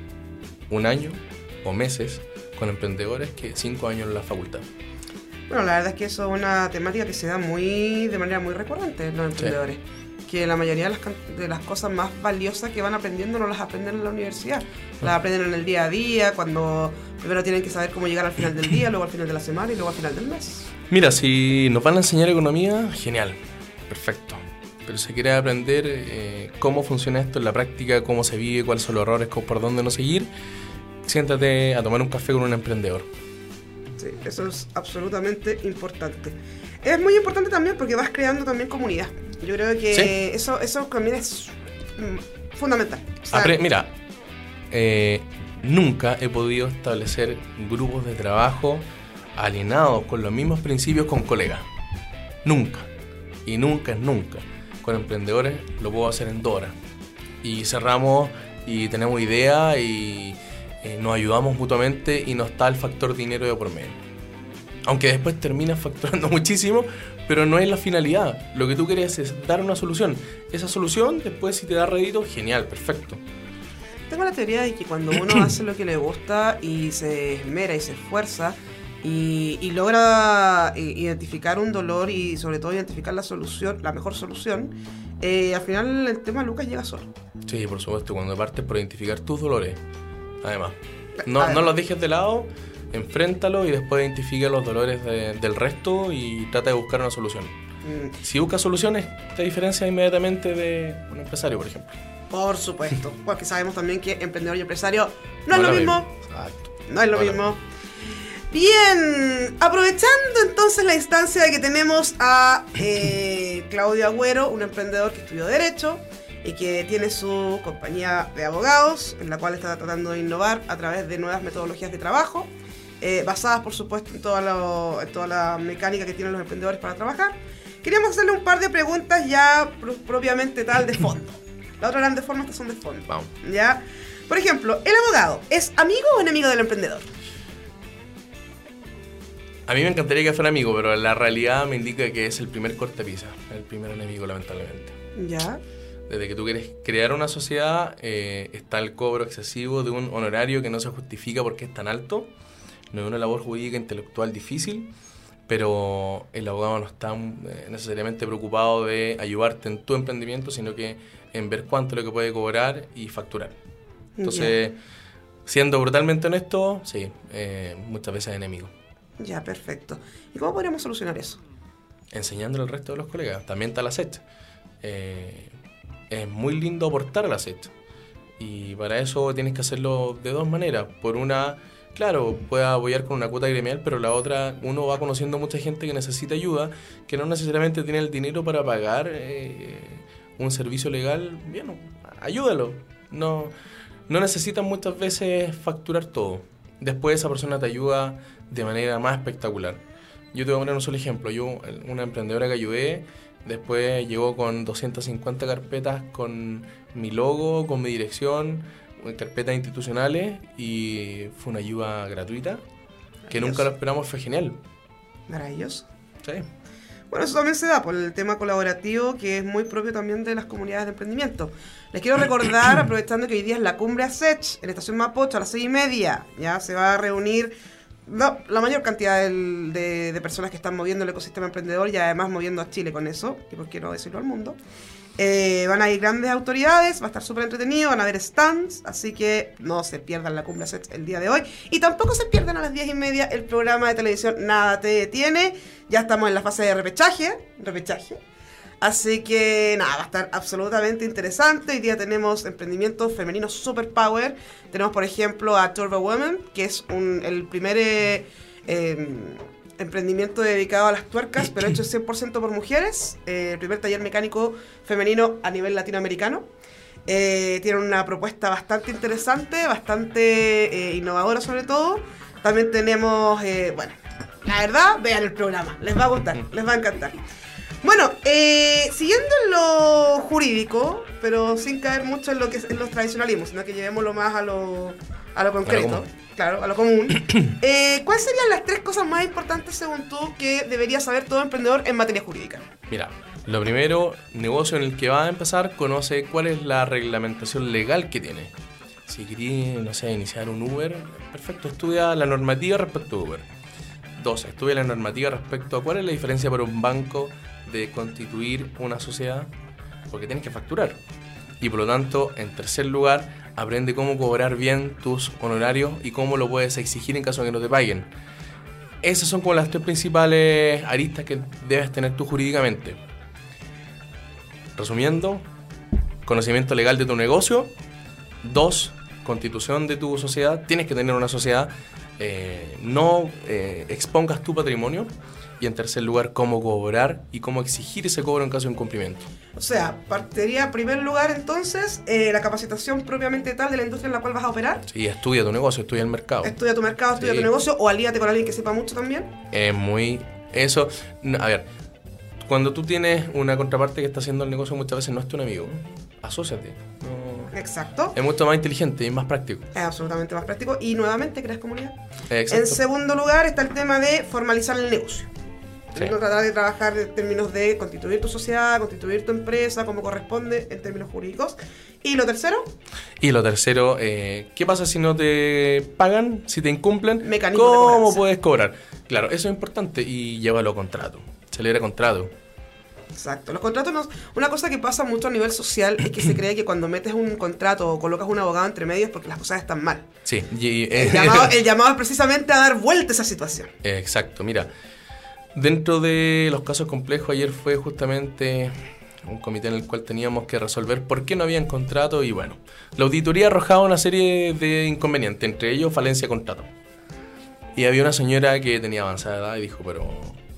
un año o meses con emprendedores que cinco años en la facultad. Bueno, la verdad es que eso es una temática que se da muy de manera muy recurrente en los emprendedores. Que la mayoría de las, can- de las cosas más valiosas que van aprendiendo no las aprenden en la universidad. Las aprenden en el día a día, cuando primero tienen que saber cómo llegar al final del día, luego al final de la semana y luego al final del mes. Mira, si nos van a enseñar economía, genial, perfecto. Pero si quieres aprender eh, cómo funciona esto en la práctica, cómo se vive, cuáles son los errores, por dónde no seguir, siéntate a tomar un café con un emprendedor. Sí, eso es absolutamente importante. Es muy importante también porque vas creando también comunidad. Yo creo que Sí. eso, eso también es mm, fundamental. O sea, Apre- mira, eh, nunca he podido establecer grupos de trabajo alineados con los mismos principios con colegas. Nunca. Y nunca es nunca. Con emprendedores lo puedo hacer en dos horas. Y cerramos y tenemos ideas y eh, nos ayudamos mutuamente y no está el factor dinero de por medio. Aunque después terminas facturando muchísimo, pero no es la finalidad. Lo que tú quieres es dar una solución. Esa solución, después si te da rédito, genial, perfecto. Tengo la teoría de que cuando uno hace lo que le gusta y se esmera y se esfuerza y, y logra eh, identificar un dolor y sobre todo identificar la solución, la mejor solución, eh, al final el tema Lucas llega solo. Sí, por supuesto, cuando partes por identificar tus dolores. Además, no, no los dejes de lado, enfréntalo y después identifica los dolores de- del resto y trata de buscar una solución. Mm, Si buscas soluciones, te diferencia inmediatamente de un empresario, por ejemplo. Por supuesto, porque sabemos también que emprendedor y empresario no es lo mismo. Exacto. No es lo No mismo. Bien, aprovechando entonces la instancia de que tenemos a eh, Claudio Agüero, un emprendedor que estudió Derecho y que tiene su compañía de abogados, en la cual está tratando de innovar a través de nuevas metodologías de trabajo, eh, basadas por supuesto en toda, lo- en toda la mecánica que tienen los emprendedores para trabajar. Queríamos hacerle un par de preguntas ya pro- propiamente tal de fondo. La otra eran de forma, estas son de fondo. Vamos. ¿Ya? Por ejemplo, el abogado, ¿es amigo o enemigo del emprendedor? A mí me encantaría que fuera amigo, pero la realidad me indica que es el primer cortapisa, el primer enemigo, lamentablemente. Ya. Desde que tú quieres crear una sociedad, eh, está el cobro excesivo de un honorario que no se justifica porque es tan alto. No es una labor jurídica intelectual difícil, pero el abogado no está eh, necesariamente preocupado de ayudarte en tu emprendimiento, sino que en ver cuánto es lo que puede cobrar y facturar. Entonces, siendo brutalmente honesto, sí, eh, muchas veces enemigo. Ya, perfecto. ¿Y cómo podríamos solucionar eso? enseñándole al resto de los colegas. También está la SET. Eh, es muy lindo aportar a la SET. Y para eso tienes que hacerlo de dos maneras. Por una, claro, puedes apoyar con una cuota gremial, pero la otra, uno va conociendo mucha gente que necesita ayuda, que no necesariamente tiene el dinero para pagar eh, un servicio legal. Bien, ayúdalo. No, no necesitas muchas veces facturar todo. Después esa persona te ayuda de manera más espectacular. Yo te voy a poner un solo ejemplo. Yo, una emprendedora que ayudé, después llegó con 250 carpetas con mi logo, con mi dirección, carpetas institucionales y fue una ayuda gratuita que nunca lo esperamos, fue genial. Maravilloso. Sí. Bueno, eso también se da por el tema colaborativo que es muy propio también de las comunidades de emprendimiento. Les quiero recordar, aprovechando que hoy día es la cumbre ASECH en la estación Mapocho a las seis y media, ya se va a reunir no, la mayor cantidad del- de, de personas que están moviendo el ecosistema emprendedor y además moviendo a Chile con eso, y por qué no decirlo al mundo. Eh, van a ir grandes autoridades, va a estar súper entretenido, van a haber stands, así que no se pierdan la cumbre el día de hoy. Y tampoco se pierdan a las diez y media el programa de televisión Nada Te Detiene. Ya estamos en la fase de repechaje, repechaje. Así que nada, va a estar absolutamente interesante. Hoy día tenemos emprendimientos femeninos super power. Tenemos, por ejemplo, a Turbo Women, que es el primer eh, eh, emprendimiento dedicado a las tuercas, pero hecho 100% por mujeres. Eh, el primer taller mecánico femenino a nivel latinoamericano. Eh, tiene una propuesta bastante interesante, bastante eh, innovadora sobre todo. También tenemos, eh, bueno, la verdad, vean el programa, les va a gustar, les va a encantar. Bueno, siguiendo en lo jurídico, pero sin caer mucho en lo que es en los tradicionalismos, sino que llevémoslo más a lo, a lo concreto, claro, a lo común. eh, ¿Cuáles serían las tres cosas más importantes según tú que debería saber todo emprendedor en materia jurídica? Mira, lo primero, negocio en el que va a empezar, conoce cuál es la reglamentación legal que tiene. Si querías, no sé, iniciar un Uber, perfecto, estudia la normativa respecto a Uber. Dos, estudia la normativa respecto a cuál es la diferencia para un banco de constituir una sociedad, porque tienes que facturar. Y por lo tanto, en tercer lugar, aprende cómo cobrar bien tus honorarios y cómo lo puedes exigir en caso de que no te paguen. Esas son como las tres principales aristas que debes tener tú jurídicamente. Resumiendo, conocimiento legal de tu negocio. Dos, constitución de tu sociedad. Tienes que tener una sociedad. eh, no eh, expongas tu patrimonio. Y en tercer lugar, cómo cobrar y cómo exigir ese cobro en caso de incumplimiento. O sea, partiría en primer lugar entonces eh, la capacitación propiamente tal de la industria en la cual vas a operar. Sí, estudia tu negocio, estudia el mercado. Estudia tu mercado, estudia Sí. tu negocio o alíate con alguien que sepa mucho también. Es muy... Eso... A ver, cuando tú tienes una contraparte que está haciendo el negocio muchas veces no es tu enemigo. Asóciate. No, Exacto. Es mucho más inteligente y más práctico. Es absolutamente más práctico. Y nuevamente creas comunidad. Exacto. En segundo lugar está el tema de formalizar el negocio. Sí. Tratar de trabajar en términos de constituir tu sociedad, constituir tu empresa, como corresponde en términos jurídicos. Y lo tercero, Y lo tercero, eh, ¿qué pasa si no te pagan, si te incumplen? Mecanismo ¿Cómo puedes cobrar? Claro, eso es importante y llévalo a contrato. Celebra contrato. Exacto. Los contratos, no- una cosa que pasa mucho a nivel social es que se cree que cuando metes un contrato o colocas un abogado entre medios es porque las cosas están mal. Sí, y, El llamado, el llamado es precisamente a dar vuelta a esa situación. Exacto, mira. Dentro de los casos complejos, ayer fue justamente un comité en el cual teníamos que resolver por qué no habían contrato y bueno, la auditoría arrojaba una serie de inconvenientes, entre ellos falencia de contrato. Y había una señora que tenía avanzada edad y dijo, pero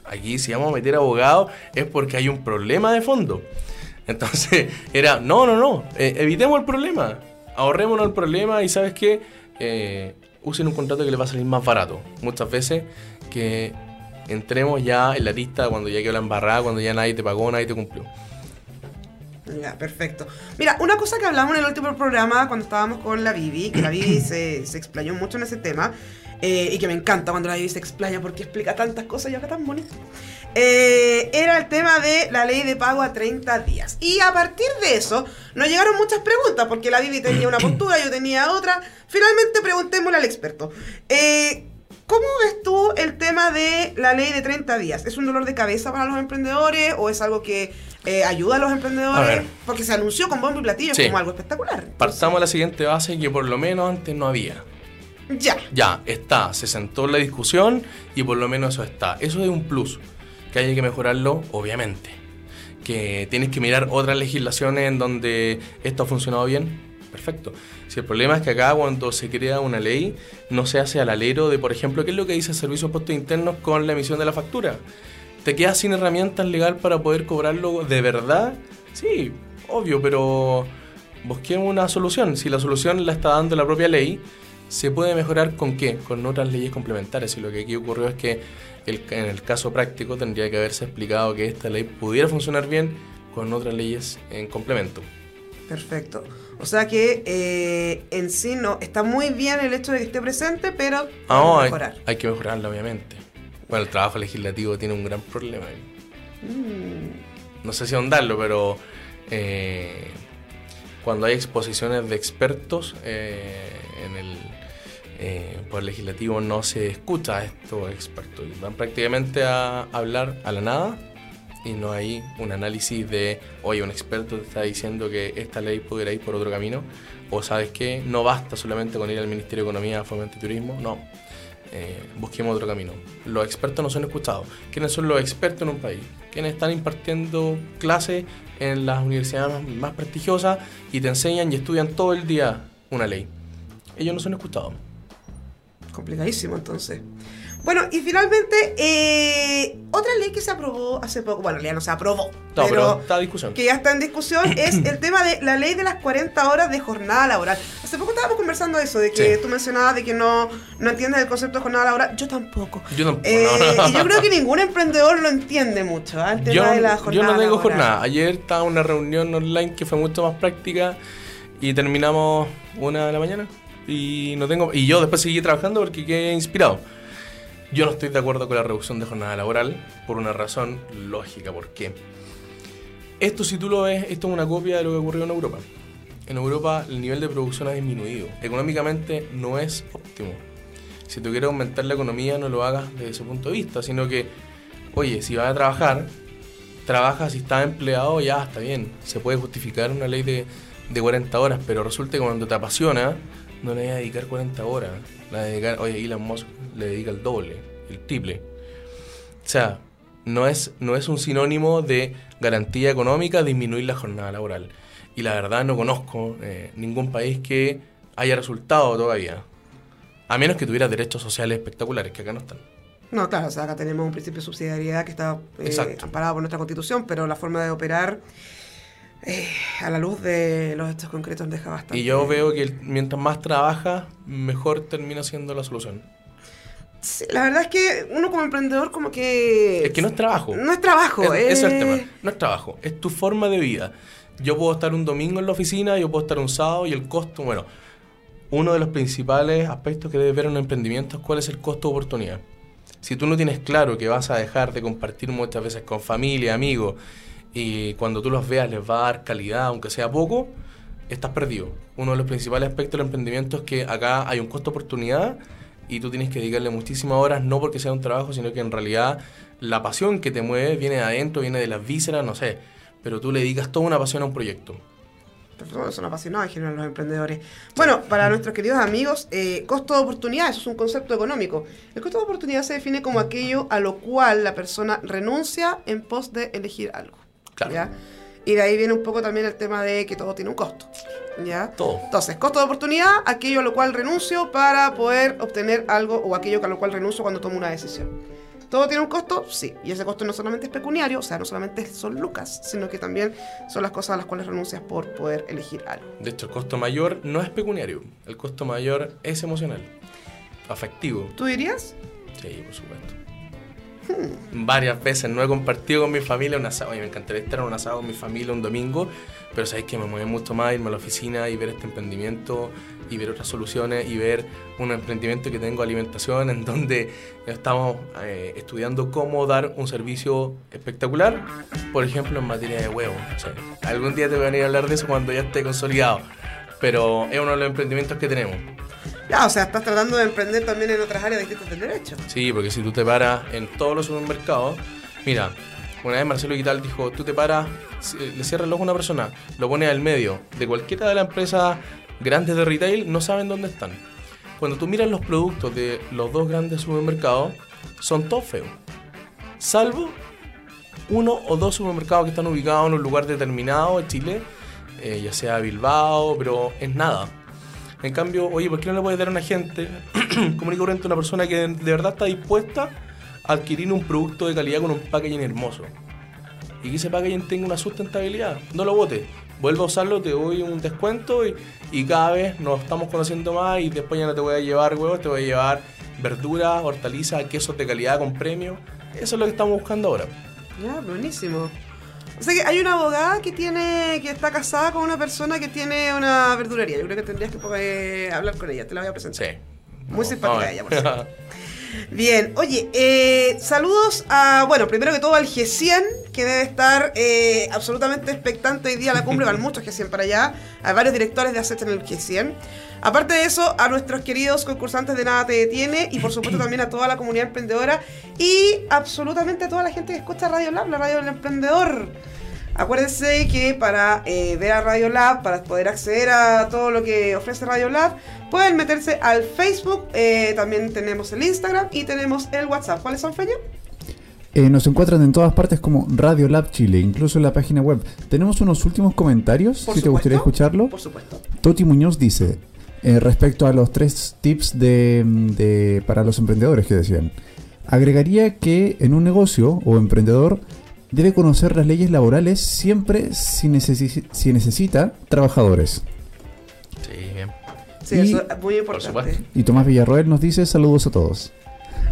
aquí si vamos a meter abogado es porque hay un problema de fondo. Entonces era, no, no, no, eh, evitemos el problema, ahorrémonos el problema y sabes qué, Eh, usen un contrato que les va a salir más barato. Muchas veces que entremos ya en la lista cuando ya quedó la embarrada, cuando ya nadie te pagó, nadie te cumplió. Ya, perfecto. Mira, una cosa que hablamos en el último programa cuando estábamos con la Vivi, que la Vivi se, se explayó mucho en ese tema, eh, y que me encanta cuando la Vivi se explaya porque explica tantas cosas y acá tan bonito, eh, era el tema de la ley de pago a 30 días. Y a partir de eso nos llegaron muchas preguntas, porque la Vivi tenía una postura, yo tenía otra. Finalmente preguntémosle al experto. Eh, ¿Cómo ves tú el tema de la ley de 30 días? ¿Es un dolor de cabeza para los emprendedores o es algo que eh, ayuda a los A emprendedores? Porque se anunció con bombo y platillo Sí. como algo espectacular. Partamos de la siguiente base que por lo menos antes no había. Ya. Ya, está, se sentó en la discusión y por lo menos eso está. Eso es un plus, que hay que mejorarlo, obviamente. Que tienes que mirar otras legislaciones en donde esto ha funcionado bien, perfecto. El problema es que acá cuando se crea una ley, no se hace al alero de, por ejemplo, ¿qué es lo que dice el Servicio de Impuestos Internos con la emisión de la factura? ¿Te quedas sin herramientas legal para poder cobrarlo de verdad? Sí, obvio, pero busquemos una solución. Si la solución la está dando la propia ley, ¿se puede mejorar con qué? Con otras leyes complementarias. Y lo que aquí ocurrió es que en el caso práctico tendría que haberse explicado que esta ley pudiera funcionar bien con otras leyes en complemento. Perfecto. O sea que eh, en sí no está muy bien el hecho de que esté presente, pero no, hay, mejorar. hay que mejorarla, obviamente. Bueno, el trabajo legislativo tiene un gran problema. Mm, No sé si ahondarlo, pero eh, cuando hay exposiciones de expertos eh, en el eh, poder legislativo no se escucha a estos expertos. Van prácticamente a hablar a la nada y no hay un análisis de, oye, un experto te está diciendo que esta ley pudiera ir por otro camino, o sabes que no basta solamente con ir al Ministerio de Economía, Fomento y Turismo, no. Eh, busquemos otro camino. Los expertos no son escuchados. ¿Quiénes son los expertos en un país? Quienes están impartiendo clases en las universidades más prestigiosas y te enseñan y estudian todo el día una ley. Ellos no son escuchados. complicadísimo entonces. Bueno, y finalmente, eh, otra ley que se aprobó hace poco, bueno, ya no se aprobó, No, pero, pero está a discusión. que ya está en discusión, es el tema de la ley de las 40 horas de jornada laboral. Hace poco estábamos conversando eso, de que Sí. tú mencionabas de que no, no entiendes el concepto de jornada laboral. Yo tampoco. Yo tampoco. Eh, no. y yo creo que ningún emprendedor lo entiende mucho, ¿ah? el tema yo, de la yo jornada no tengo laboral. jornada. Ayer estaba una reunión online que fue mucho más práctica y terminamos una de la mañana. Y no tengo y yo después seguí trabajando porque quedé inspirado. Yo no estoy de acuerdo con la reducción de jornada laboral por una razón lógica. ¿Por qué? Esto, si tú lo ves, esto es una copia de lo que ocurrió en Europa. En Europa el nivel de producción ha disminuido. Económicamente no es óptimo. Si tú quieres aumentar la economía, no lo hagas desde ese punto de vista, sino que, oye, si vas a trabajar, trabaja si estás empleado, ya está bien. Se puede justificar una ley de, de 40 horas, pero resulta que cuando te apasiona, no le vas a dedicar 40 horas. Le vas a dedicar, oye, Elon Musk le dedica el doble, el triple. O sea, no es, no es un sinónimo de garantía económica disminuir la jornada laboral. Y la verdad no conozco eh, ningún país que haya resultado todavía. A menos que tuviera derechos sociales espectaculares, que acá no están. No, claro, o sea, acá tenemos un principio de subsidiariedad que está eh, amparado por nuestra constitución, pero la forma de operar eh, a la luz de los hechos concretos deja bastante. Y yo veo que mientras más trabaja, mejor termina siendo la solución. Sí, la verdad es que uno como emprendedor como que... Es que no es trabajo. No es trabajo, Es- Ese es el eh. tema. No es trabajo, es tu forma de vida. Yo puedo estar un domingo en la oficina, yo puedo estar un sábado y el costo, bueno, uno de los principales aspectos que debe ver un emprendimiento es cuál es el costo de oportunidad. Si tú no tienes claro que vas a dejar de compartir muchas veces con familia, amigos, y cuando tú los veas les va a dar calidad, aunque sea poco, estás perdido. Uno de los principales aspectos del emprendimiento es que acá hay un costo de oportunidad y tú tienes que dedicarle muchísimas horas, no porque sea un trabajo, sino que en realidad la pasión que te mueve viene de adentro, viene de las vísceras, no sé, pero tú le dedicas toda una pasión a un proyecto. Son apasionados en general los emprendedores. Bueno, para nuestros queridos amigos, eh, costo de oportunidad, eso es un concepto económico. El costo de oportunidad se define como aquello a lo cual la persona renuncia en pos de elegir algo. Claro. ¿ya? Y de ahí viene un poco también el tema de que todo tiene un costo. ¿ya? Todo. Entonces, costo de oportunidad, aquello a lo cual renuncio para poder obtener algo o aquello a lo cual renuncio cuando tomo una decisión. ¿Todo tiene un costo? Sí. Y ese costo no solamente es pecuniario, o sea, no solamente son lucas, sino que también son las cosas a las cuales renuncias por poder elegir algo. De hecho, el costo mayor no es pecuniario, el costo mayor es emocional, afectivo. ¿Tú dirías? Sí, por supuesto. Varias veces no he compartido con mi familia un asado. Y me encantaría estar en un asado con mi familia un domingo, pero sabéis que me mueve mucho más irme a la oficina y ver este emprendimiento y ver otras soluciones y ver un emprendimiento que tengo alimentación en donde estamos eh, estudiando cómo dar un servicio espectacular, por ejemplo en materia de huevos. O algún día te voy a venir a hablar de eso cuando ya esté consolidado, pero es uno de los emprendimientos que tenemos. Ya, o sea, estás tratando de emprender también en otras áreas distintas del derecho. Sí, porque si tú te paras en todos los supermercados, mira, una vez Marcelo Guital dijo, tú te paras, le cierras el ojo a una persona, lo pones al medio de cualquiera de las empresas grandes de retail, no saben dónde están. Cuando tú miras los productos de los dos grandes supermercados, son todos feos. Salvo uno o dos supermercados que están ubicados en un lugar determinado de Chile, eh, ya sea Bilbao, pero es nada. En cambio, oye, ¿por qué no le puedes dar a una gente común y corriente, una persona que de verdad está dispuesta a adquirir un producto de calidad con un packaging hermoso? Y que ese packaging tenga una sustentabilidad. No lo botes. Vuelve a usarlo, te doy un descuento y, y cada vez nos estamos conociendo más y después ya no te voy a llevar huevos, te voy a llevar verduras, hortalizas, quesos de calidad con premio. Eso es lo que estamos buscando ahora. Ya, buenísimo. O sea que hay una abogada que tiene que está casada con una persona que tiene una verdulería. Yo creo que tendrías que poder hablar con ella. Te la voy a presentar. Sí. Muy simpática ella, por cierto. Bien, oye, eh, saludos a, bueno, primero que todo al G100, que debe estar eh, absolutamente expectante hoy día a la cumbre, van muchos G100 para allá, a varios directores de ACET en el G100. Aparte de eso, a nuestros queridos concursantes de Nada Te Detiene y por supuesto también a toda la comunidad emprendedora y absolutamente a toda la gente que escucha Radio Lab, la radio del emprendedor. Acuérdense que para eh, ver a Radio Lab, para poder acceder a todo lo que ofrece Radio Lab, pueden meterse al Facebook, eh, también tenemos el Instagram y tenemos el WhatsApp. ¿Cuáles son, Feño? Eh, nos encuentran en todas partes como Radio Lab Chile, incluso en la página web. Tenemos unos últimos comentarios, Por si te gustaría escucharlo. Por supuesto. Toti Muñoz dice, eh, respecto a los tres tips de, de- para los emprendedores que decían, agregaría que en un negocio o emprendedor debe conocer las leyes laborales siempre si, necesi- si necesita trabajadores. Sí, bien. Sí, Y- eso es muy importante. Y Tomás Villarroel nos dice saludos a todos.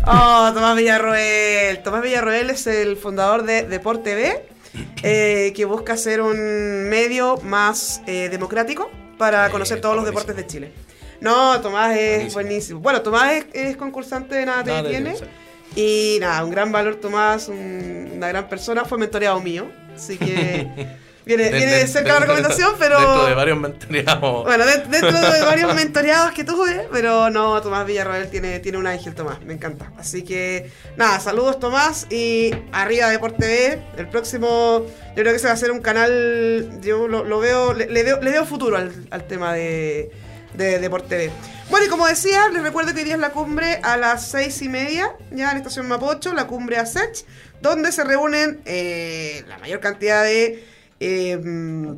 Oh, Tomás Villarroel. Tomás Villarroel es el fundador de Deport TV, eh, que busca ser un medio más eh, democrático para Eh, conocer todos los deportes de Chile. No, Tomás es buenísimo. Buenísimo. Bueno, Tomás es, es concursante de Nada Nada Te Detiene. Y nada, un gran valor Tomás, un- una gran persona. Fue mentoreado mío. Así que viene, De- viene de- cerca la recomendación, pero... Dentro de varios mentoreados. Bueno, de- dentro de varios mentoreados que tuve, pero no, Tomás Villarroel tiene, tiene un ángel, Tomás, me encanta. Así que, nada, saludos Tomás y arriba Deporte TV. El próximo, yo creo que se va a hacer un canal, yo lo, lo veo, le, le veo, le veo futuro al, al tema de, de Deporte. Bueno, y como decía, les recuerdo que hoy día la cumbre a las seis y media, ya en Estación Mapocho, la cumbre ASET, donde se reúnen eh, la mayor cantidad de... mm,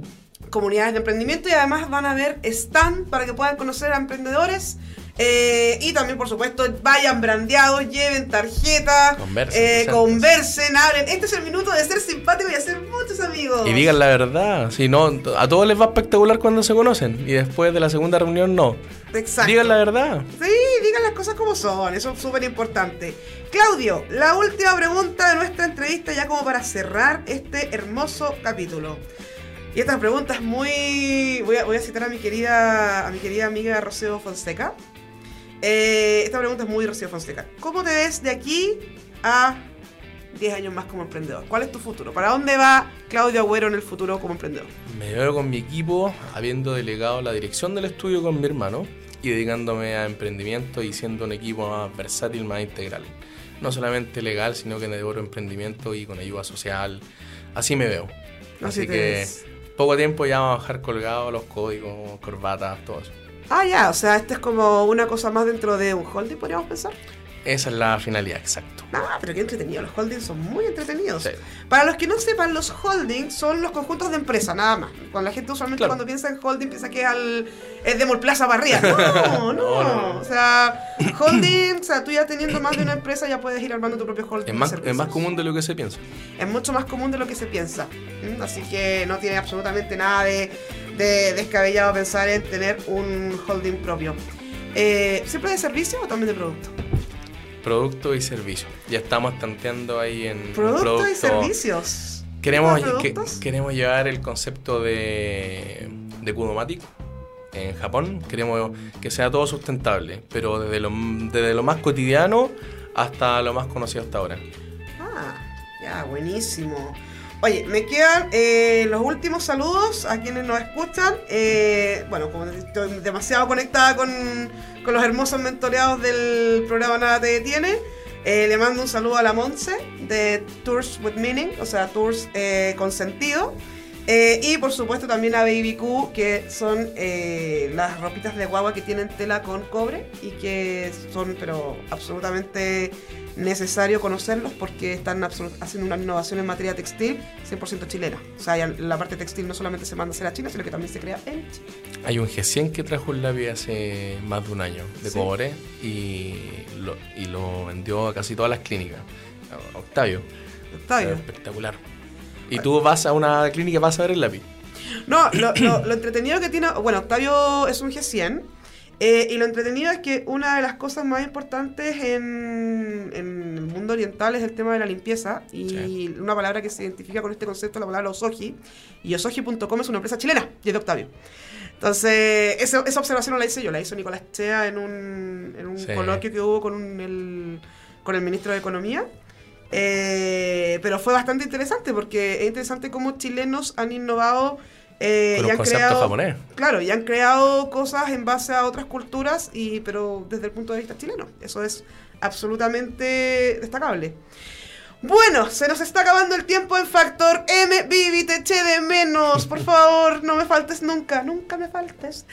comunidades de emprendimiento y además van a ver stand para que puedan conocer a emprendedores. Eh, y también, por supuesto, vayan brandeados, lleven tarjetas, Conversen, eh, conversen, hablen. Este es el minuto de ser simpático y hacer muchos amigos. Y digan la verdad, si no, a todos les va espectacular cuando se conocen y después de la segunda reunión no. Exacto. Digan la verdad. Sí, digan las cosas como son, eso es súper importante. Claudio, la última pregunta de nuestra entrevista ya como para cerrar este hermoso capítulo. Y esta pregunta es muy... Voy a, voy a citar a mi querida, a mi querida amiga Rocío Fonseca. Eh, esta pregunta es muy Rocío Fonseca. ¿Cómo te ves de aquí a 10 años más como emprendedor? ¿Cuál es tu futuro? ¿Para dónde va Claudio Agüero en el futuro como emprendedor? Me veo con mi equipo habiendo delegado la dirección del estudio con mi hermano y dedicándome a emprendimiento y siendo un equipo más versátil, más integral. No solamente legal, sino que devoro emprendimiento y con ayuda social. Así me veo. Así Así que poco tiempo ya vamos a dejar colgados los códigos, corbatas, todo eso. Ah, ya, o sea, esto es como una cosa más dentro de un holding, podríamos pensar. Esa es la finalidad, exacto. Ah, pero qué entretenido, los holdings son muy entretenidos. Sí. Para los que no sepan, los holdings son los conjuntos de empresa, nada más. Cuando la gente usualmente Claro. cuando piensa en holding piensa que es, al, es de Molplaza arriba. No, no, No, no. O sea, holding, o sea, tú ya teniendo más de una empresa ya puedes ir armando tu propio holding. Es más, es más común de lo que se piensa. Es mucho más común de lo que se piensa. ¿m? Así que no tiene absolutamente nada de, de descabellado pensar en tener un holding propio. Eh, ¿Siempre de servicio o también de producto? Producto y servicio. Ya estamos tanteando ahí en un Producto y producto- servicios. Queremos, queremos llevar el concepto de, de Kudomatic en Japón. Queremos que sea todo sustentable, pero desde lo, desde lo más cotidiano hasta lo más conocido hasta ahora. Ah, ya, buenísimo. Oye, me quedan eh, los últimos saludos a quienes nos escuchan. Eh, bueno, como estoy demasiado conectada con, con los hermosos mentoreados del programa Nada Te Detiene, eh, le mando un saludo a la Monse de Tours with Meaning, o sea, Tours con sentido. Eh, y por supuesto también a Baby Q, que son eh, las ropitas de guagua que tienen tela con cobre y que son pero absolutamente necesario conocerlos porque están haciendo una innovación en materia textil 100% chilena. O sea, la parte textil no solamente se manda a hacer a China, sino que también se crea en Chile. Hay un G100 que trajo un lápiz hace más de un año de Sí. cobre y lo, y lo vendió a casi todas las clínicas. Octavio. Octavio. Espectacular. Y tú vas a una clínica y vas a ver el lápiz. No, lo, lo- lo entretenido que tiene. Bueno, Octavio es un G100. eh, y lo entretenido es que una de las cosas más importantes en, en el mundo oriental es el tema de la limpieza. Y Sí. una palabra que se identifica con este concepto es la palabra Osoji. Y Osoji.com es una empresa chilena y es de Octavio. Entonces, esa, esa observación no la hice yo, la hizo Nicolás Chea en un, en un Sí. coloquio que hubo con, un- el, con el ministro de Economía. Eh, pero fue bastante interesante porque es interesante cómo chilenos han innovado eh, y han creado, japonés. Claro, y han creado cosas en base a otras culturas, y, pero desde el punto de vista chileno. Eso es absolutamente destacable. Bueno, se nos está acabando el tiempo en Factor M. Vivi, te eché de menos. Por favor, no me faltes nunca. Nunca me faltes.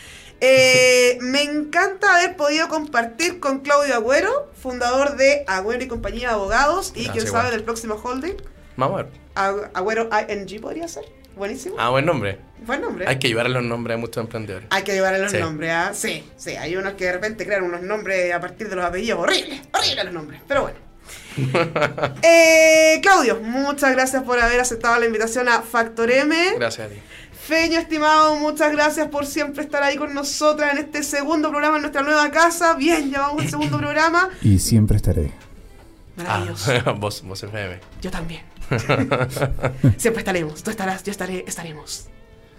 Eh, me encanta haber podido compartir con Claudio Agüero, fundador de Agüero y Compañía de Abogados, y Gracias, quién igual. sabe del próximo holding. Vamos a ver. Ag- Agüero ING podría ser. Buenísimo. Ah, buen nombre. Buen nombre. Hay que llevar los nombres a muchos emprendedores. Hay que llevarle los Sí. nombres, ¿ah? Sí, sí. Hay unos que de repente crean unos nombres a partir de los apellidos. Horribles, horribles los nombres. Pero bueno. Eh, Claudio, muchas gracias por haber aceptado la invitación a Factor M. Gracias a ti. Feño, estimado, muchas gracias por siempre estar ahí con nosotras en este segundo programa en nuestra nueva casa. Bien, ya vamos al segundo programa. Y siempre estaré. Maravilloso. Ah, vos, vos FM. Yo también. Siempre estaremos. Tú estarás, yo estaré, estaremos.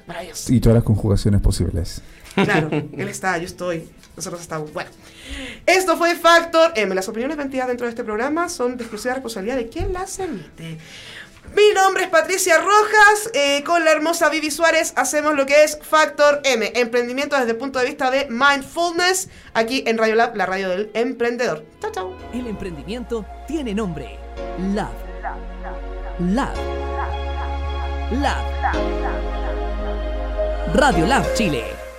Maravilloso. Y todas las conjugaciones posibles. Claro, él está, yo estoy, nosotros estamos. Bueno, esto fue Factor M. Las opiniones vertidas dentro de este programa son de exclusiva responsabilidad de quien las emite. Mi nombre es Patricia Rojas, eh, con la hermosa Vivi Suárez hacemos lo que es Factor M, emprendimiento desde el punto de vista de mindfulness, aquí en Radio Lab, la radio del emprendedor. Chao, chao. El emprendimiento tiene nombre. Lab. Lab. Lab. Radio Lab Chile.